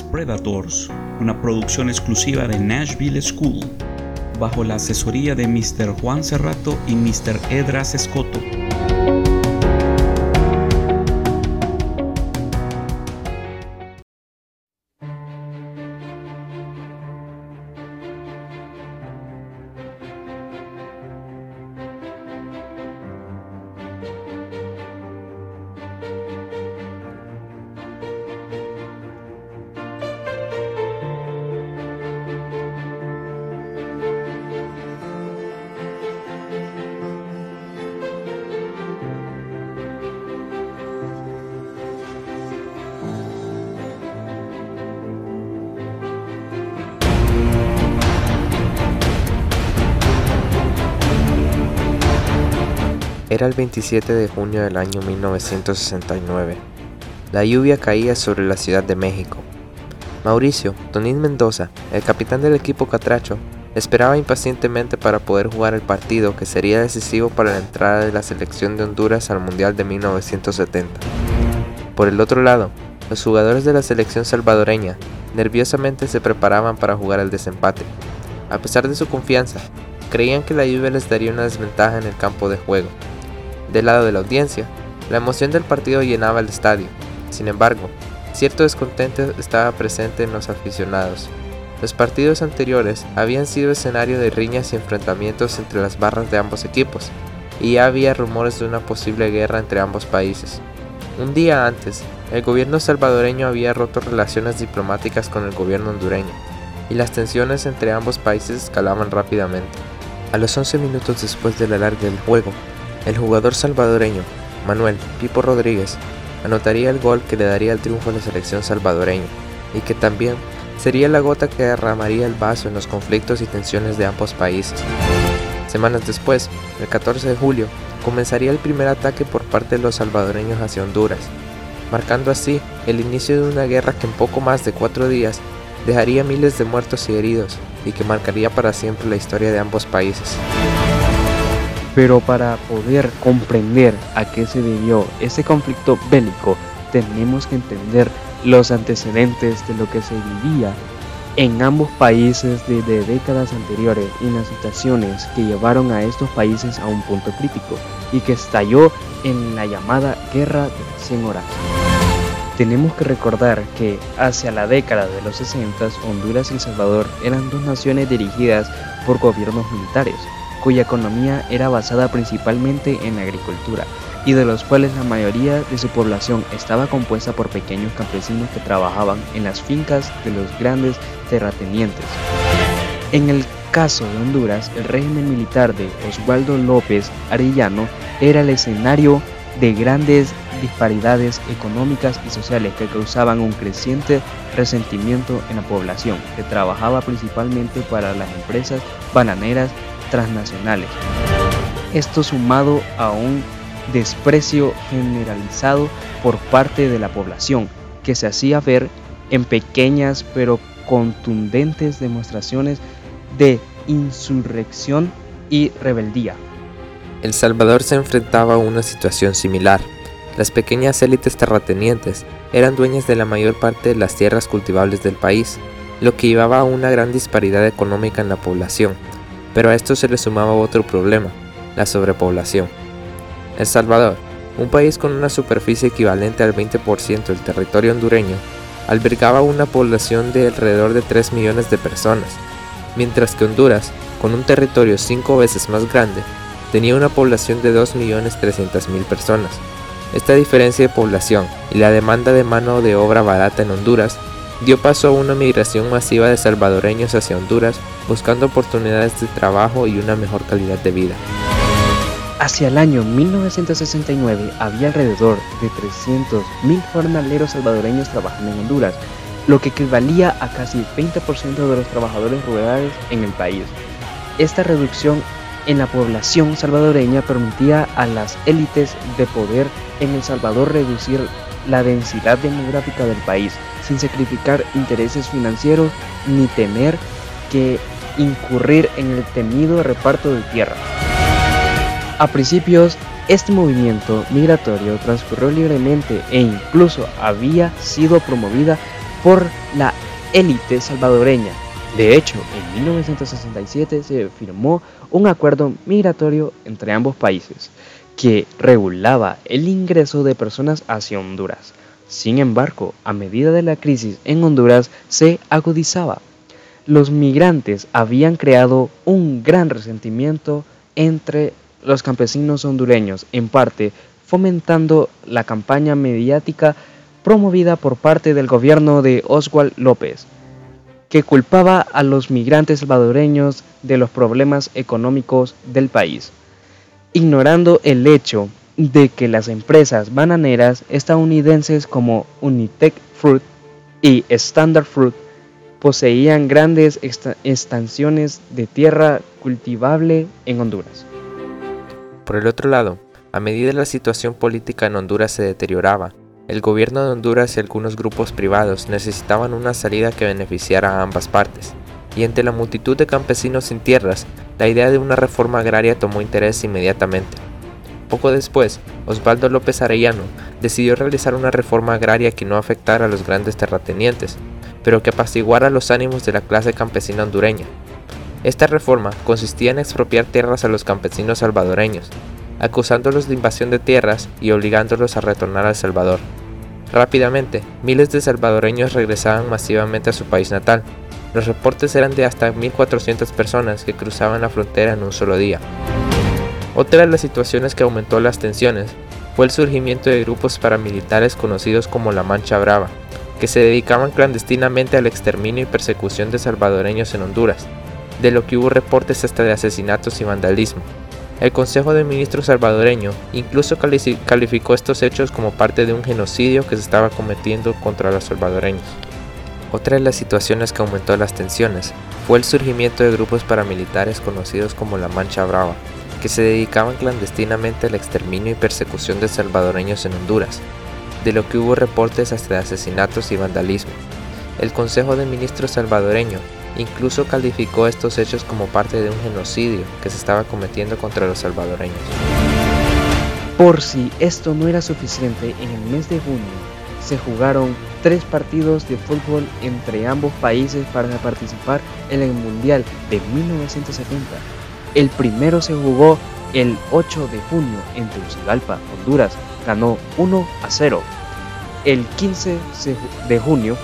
Predators, una producción exclusiva de Nashville School, bajo la asesoría de Mr. Juan Cerrato y Mr. Edras Escoto. El 27 de junio del año 1969. La lluvia caía sobre la Ciudad de México. Mauricio, Tonín Mendoza, el capitán del equipo Catracho, esperaba impacientemente para poder jugar el partido que sería decisivo para la entrada de la selección de Honduras al Mundial de 1970. Por el otro lado, los jugadores de la selección salvadoreña nerviosamente se preparaban para jugar el desempate. A pesar de su confianza, creían que la lluvia les daría una desventaja en el campo de juego, del lado de la audiencia, la emoción del partido llenaba el estadio. Sin embargo, cierto descontento estaba presente en los aficionados. Los partidos anteriores habían sido escenario de riñas y enfrentamientos entre las barras de ambos equipos, y ya había rumores de una posible guerra entre ambos países. Un día antes, el gobierno salvadoreño había roto relaciones diplomáticas con el gobierno hondureño, y las tensiones entre ambos países escalaban rápidamente. A los 11 minutos después del alargue del juego, el jugador salvadoreño, Manuel Pipo Rodríguez, anotaría el gol que le daría el triunfo a la selección salvadoreña y que también sería la gota que derramaría el vaso en los conflictos y tensiones de ambos países. Semanas después, el 14 de julio, comenzaría el primer ataque por parte de los salvadoreños hacia Honduras, marcando así el inicio de una guerra que en poco más de cuatro días dejaría miles de muertos y heridos y que marcaría para siempre la historia de ambos países. Pero para poder comprender a qué se debió ese conflicto bélico, tenemos que entender los antecedentes de lo que se vivía en ambos países desde décadas anteriores y las situaciones que llevaron a estos países a un punto crítico y que estalló en la llamada Guerra de las 100 Horas. Tenemos que recordar que hacia la década de los 60 Honduras y El Salvador eran dos naciones dirigidas por gobiernos militares, cuya economía era basada principalmente en la agricultura y de los cuales la mayoría de su población estaba compuesta por pequeños campesinos que trabajaban en las fincas de los grandes terratenientes. En el caso de Honduras, el régimen militar de Osvaldo López Arellano era el escenario de grandes disparidades económicas y sociales que causaban un creciente resentimiento en la población, que trabajaba principalmente para las empresas bananeras transnacionales. Esto sumado a un desprecio generalizado por parte de la población, que se hacía ver en pequeñas pero contundentes demostraciones de insurrección y rebeldía. El Salvador se enfrentaba a una situación similar. Las pequeñas élites terratenientes eran dueñas de la mayor parte de las tierras cultivables del país, lo que llevaba a una gran disparidad económica en la población, pero a esto se le sumaba otro problema, la sobrepoblación. El Salvador, un país con una superficie equivalente al 20% del territorio hondureño, albergaba una población de alrededor de 3 millones de personas, mientras que Honduras, con un territorio 5 veces más grande, tenía una población de 2.300.000 personas. Esta diferencia de población y la demanda de mano de obra barata en Honduras dio paso a una migración masiva de salvadoreños hacia Honduras buscando oportunidades de trabajo y una mejor calidad de vida. Hacia el año 1969 había alrededor de 300.000 jornaleros salvadoreños trabajando en Honduras, lo que equivalía a casi el 20% de los trabajadores rurales en el país. Esta reducción en la población salvadoreña permitía a las élites de poder en El Salvador reducir la densidad demográfica del país, sin sacrificar intereses financieros ni temer que incurrir en el temido reparto de tierra. A principios, este movimiento migratorio transcurrió libremente e incluso había sido promovida por la élite salvadoreña. De hecho, en 1967 se firmó un acuerdo migratorio entre ambos países que regulaba el ingreso de personas hacia Honduras. Sin embargo, a medida de la crisis en Honduras se agudizaba. Los migrantes habían creado un gran resentimiento entre los campesinos hondureños, en parte fomentando la campaña mediática promovida por parte del gobierno de Oswald López, que culpaba a los migrantes salvadoreños de los problemas económicos del país, ignorando el hecho de que las empresas bananeras estadounidenses como Unitec Fruit y Standard Fruit poseían grandes extensiones de tierra cultivable en Honduras. Por el otro lado, a medida que la situación política en Honduras se deterioraba, el gobierno de Honduras y algunos grupos privados necesitaban una salida que beneficiara a ambas partes, y entre la multitud de campesinos sin tierras, la idea de una reforma agraria tomó interés inmediatamente. Poco después, Osvaldo López Arellano decidió realizar una reforma agraria que no afectara a los grandes terratenientes, pero que apaciguara los ánimos de la clase campesina hondureña. Esta reforma consistía en expropiar tierras a los campesinos salvadoreños, acusándolos de invasión de tierras y obligándolos a retornar al Salvador. Rápidamente, miles de salvadoreños regresaban masivamente a su país natal. Los reportes eran de hasta 1.400 personas que cruzaban la frontera en un solo día. Otra de las situaciones que aumentó las tensiones fue el surgimiento de grupos paramilitares conocidos como la Mancha Brava, que se dedicaban clandestinamente al exterminio y persecución de salvadoreños en Honduras, de lo que hubo reportes hasta de asesinatos y vandalismo. El Consejo de Ministros salvadoreño incluso calificó estos hechos como parte de un genocidio que se estaba cometiendo contra los salvadoreños. Otra de las situaciones que aumentó las tensiones fue el surgimiento de grupos paramilitares conocidos como la Mancha Brava, que se dedicaban clandestinamente al exterminio y persecución de salvadoreños en Honduras, de lo que hubo reportes hasta de asesinatos y vandalismo. El Consejo de Ministros salvadoreño Incluso calificó estos hechos como parte de un genocidio que se estaba cometiendo contra los salvadoreños. Por si esto no era suficiente, en el mes de junio se jugaron tres partidos de fútbol entre ambos países para participar en el Mundial de 1970. El primero se jugó el 8 de junio en Tegucigalpa, Honduras, ganó 1 a 0. El 15 de junio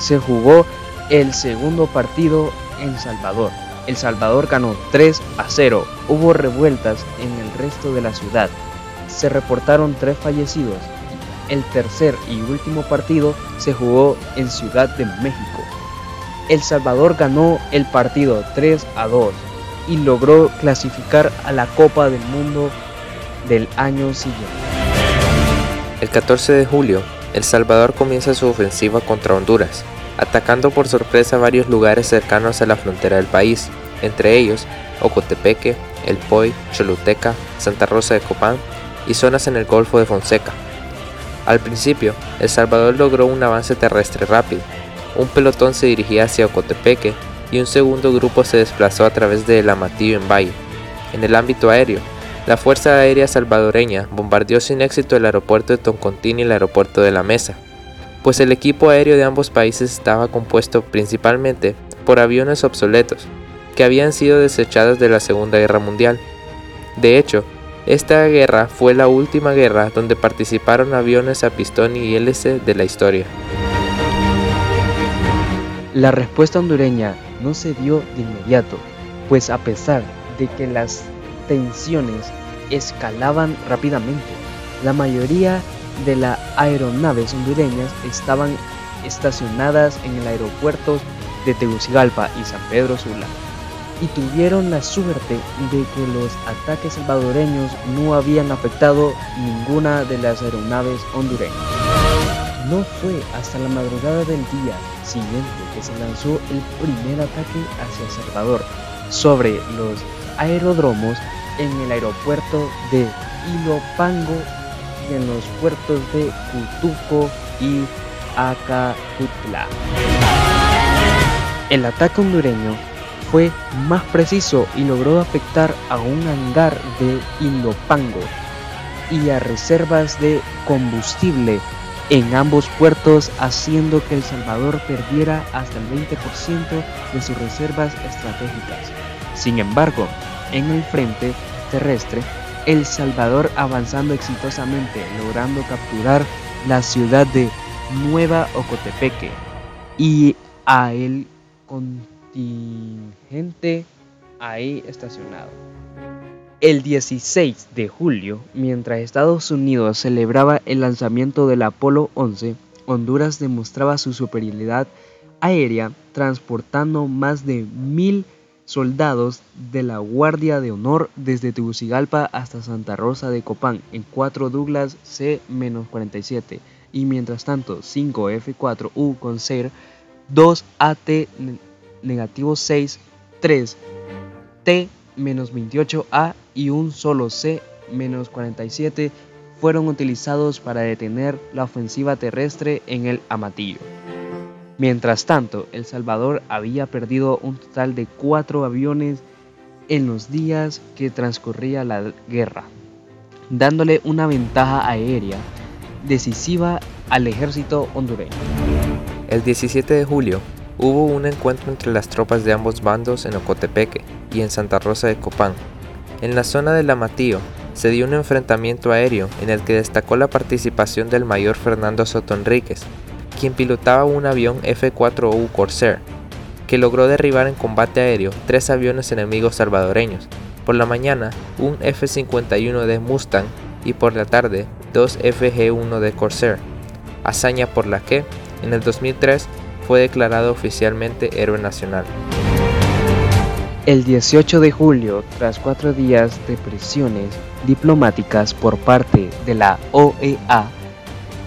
se jugó el segundo partido en Salvador. El Salvador ganó 3 a 0. Hubo revueltas en el resto de la ciudad. Se reportaron tres fallecidos. El tercer y último partido se jugó en Ciudad de México. El Salvador ganó el partido 3 a 2 y logró clasificar a la Copa del Mundo del año siguiente. El 14 de julio, El Salvador comienza su ofensiva contra Honduras atacando por sorpresa varios lugares cercanos a la frontera del país, entre ellos Ocotepeque, El Poy, Choluteca, Santa Rosa de Copán y zonas en el Golfo de Fonseca. Al principio, El Salvador logró un avance terrestre rápido. Un pelotón se dirigía hacia Ocotepeque y un segundo grupo se desplazó a través de El Amatillo en Valle. En el ámbito aéreo, la Fuerza Aérea Salvadoreña bombardeó sin éxito el aeropuerto de Toncontín y el aeropuerto de La Mesa, pues el equipo aéreo de ambos países estaba compuesto principalmente por aviones obsoletos, que habían sido desechados de la Segunda Guerra Mundial. De hecho, esta guerra fue la última guerra donde participaron aviones a pistón y hélice de la historia. La respuesta hondureña no se dio de inmediato, pues a pesar de que las tensiones escalaban rápidamente, la mayoría de las aeronaves hondureñas estaban estacionadas en el aeropuerto de Tegucigalpa y San Pedro Sula y tuvieron la suerte de que los ataques salvadoreños no habían afectado ninguna de las aeronaves hondureñas. No fue hasta la madrugada del día siguiente que se lanzó el primer ataque hacia Salvador sobre los aeródromos en el aeropuerto de Ilopango en los puertos de Cutuco y Acacutla. El ataque hondureño fue más preciso y logró afectar a un hangar de Indopango y a reservas de combustible en ambos puertos, haciendo que El Salvador perdiera hasta el 20% de sus reservas estratégicas. Sin embargo, en el frente terrestre, El Salvador avanzando exitosamente, logrando capturar la ciudad de Nueva Ocotepeque y a el contingente ahí estacionado. El 16 de julio, mientras Estados Unidos celebraba el lanzamiento del Apolo 11, Honduras demostraba su superioridad aérea transportando más de mil soldados de la Guardia de Honor desde Tegucigalpa hasta Santa Rosa de Copán en 4 Douglas C-47 y mientras tanto 5 F-4U con SER, 2 AT negativo 6, 3 T-28A y un solo C-47 fueron utilizados para detener la ofensiva terrestre en el Amatillo. Mientras tanto, El Salvador había perdido un total de cuatro aviones en los días que transcurría la guerra, dándole una ventaja aérea decisiva al ejército hondureño. El 17 de julio hubo un encuentro entre las tropas de ambos bandos en Ocotepeque y en Santa Rosa de Copán, en la zona del Amatillo se dio un enfrentamiento aéreo en el que destacó la participación del mayor Fernando Soto Enríquez, quien pilotaba un avión F-4U Corsair, que logró derribar en combate aéreo tres aviones enemigos salvadoreños, por la mañana un F-51 de Mustang y por la tarde dos FG-1 de Corsair, hazaña por la que, en el 2003, fue declarado oficialmente héroe nacional. El 18 de julio, tras cuatro días de presiones diplomáticas por parte de la OEA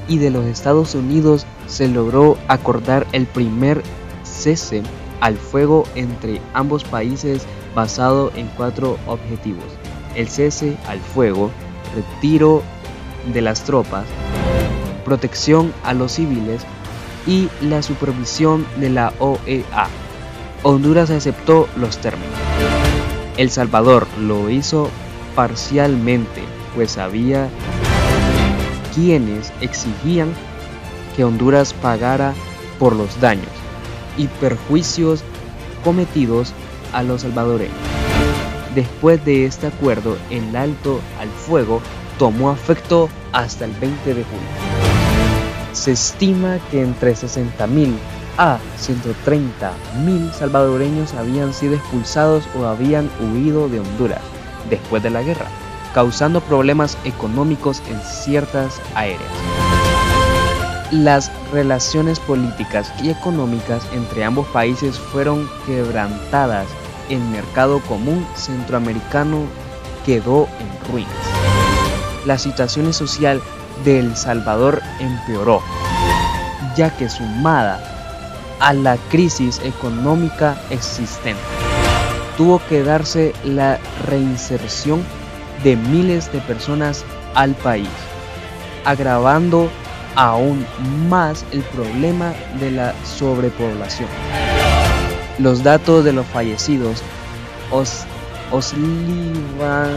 y de los Estados Unidos, se logró acordar el primer cese al fuego entre ambos países basado en cuatro objetivos. El cese al fuego, retiro de las tropas, protección a los civiles y la supervisión de la OEA. Honduras aceptó los términos. El Salvador lo hizo parcialmente, pues había quienes exigían que Honduras pagara por los daños y perjuicios cometidos a los salvadoreños. Después de este acuerdo, el alto al fuego tomó efecto hasta el 20 de julio. Se estima que entre 60.000 a 130.000 salvadoreños habían sido expulsados o habían huido de Honduras después de la guerra, causando problemas económicos en ciertas áreas. Las relaciones políticas y económicas entre ambos países fueron quebrantadas. El mercado común centroamericano quedó en ruinas. La situación social de El Salvador empeoró, ya que sumada a la crisis económica existente. Tuvo que darse la reinserción de miles de personas al país, agravando aún más el problema de la sobrepoblación. Los datos de los fallecidos os, oscilan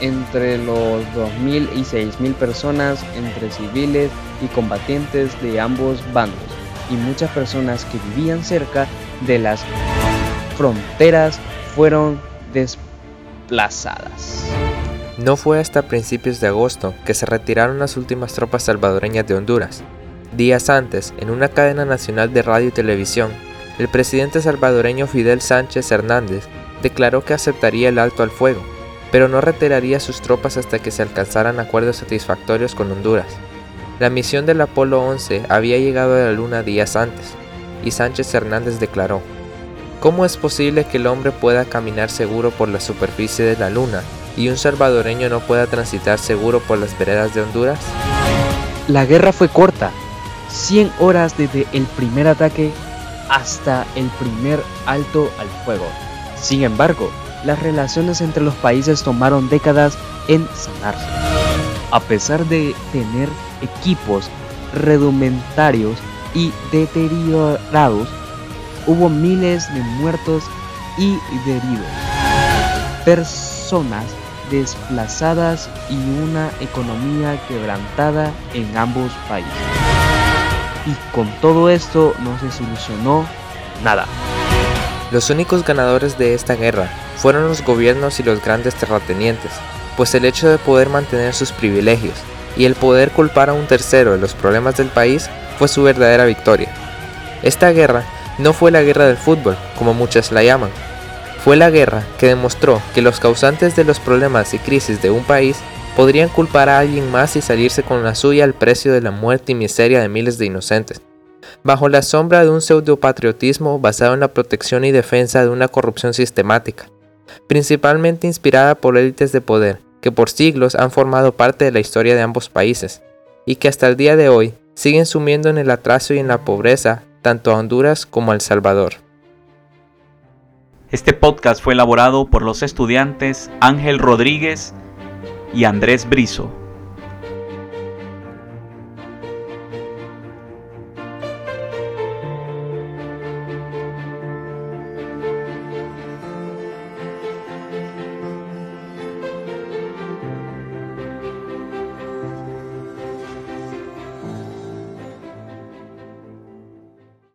entre los 2.000 y 6.000 personas entre civiles y combatientes de ambos bandos y muchas personas que vivían cerca de las fronteras fueron desplazadas. No fue hasta principios de agosto que se retiraron las últimas tropas salvadoreñas de Honduras. Días antes, en una cadena nacional de radio y televisión, el presidente salvadoreño Fidel Sánchez Hernández declaró que aceptaría el alto al fuego, pero no retiraría sus tropas hasta que se alcanzaran acuerdos satisfactorios con Honduras. La misión del Apolo 11 había llegado a la Luna días antes, y Sánchez Hernández declaró, ¿Cómo es posible que el hombre pueda caminar seguro por la superficie de la Luna y un salvadoreño no pueda transitar seguro por las veredas de Honduras? La guerra fue corta, 100 horas desde el primer ataque hasta el primer alto al fuego. Sin embargo, las relaciones entre los países tomaron décadas en sanarse. A pesar de tener equipos rudimentarios y deteriorados, hubo miles de muertos y heridos. Personas desplazadas y una economía quebrantada en ambos países. Y con todo esto no se solucionó nada. Los únicos ganadores de esta guerra fueron los gobiernos y los grandes terratenientes, pues el hecho de poder mantener sus privilegios y el poder culpar a un tercero de los problemas del país fue su verdadera victoria. Esta guerra no fue la guerra del fútbol, como muchas la llaman. Fue la guerra que demostró que los causantes de los problemas y crisis de un país podrían culpar a alguien más y salirse con la suya al precio de la muerte y miseria de miles de inocentes. Bajo la sombra de un pseudopatriotismo basado en la protección y defensa de una corrupción sistemática, principalmente inspirada por élites de poder que por siglos han formado parte de la historia de ambos países, y que hasta el día de hoy siguen sumiendo en el atraso y en la pobreza tanto a Honduras como a El Salvador. Este podcast fue elaborado por los estudiantes Ángel Rodríguez y Andrés Brizo.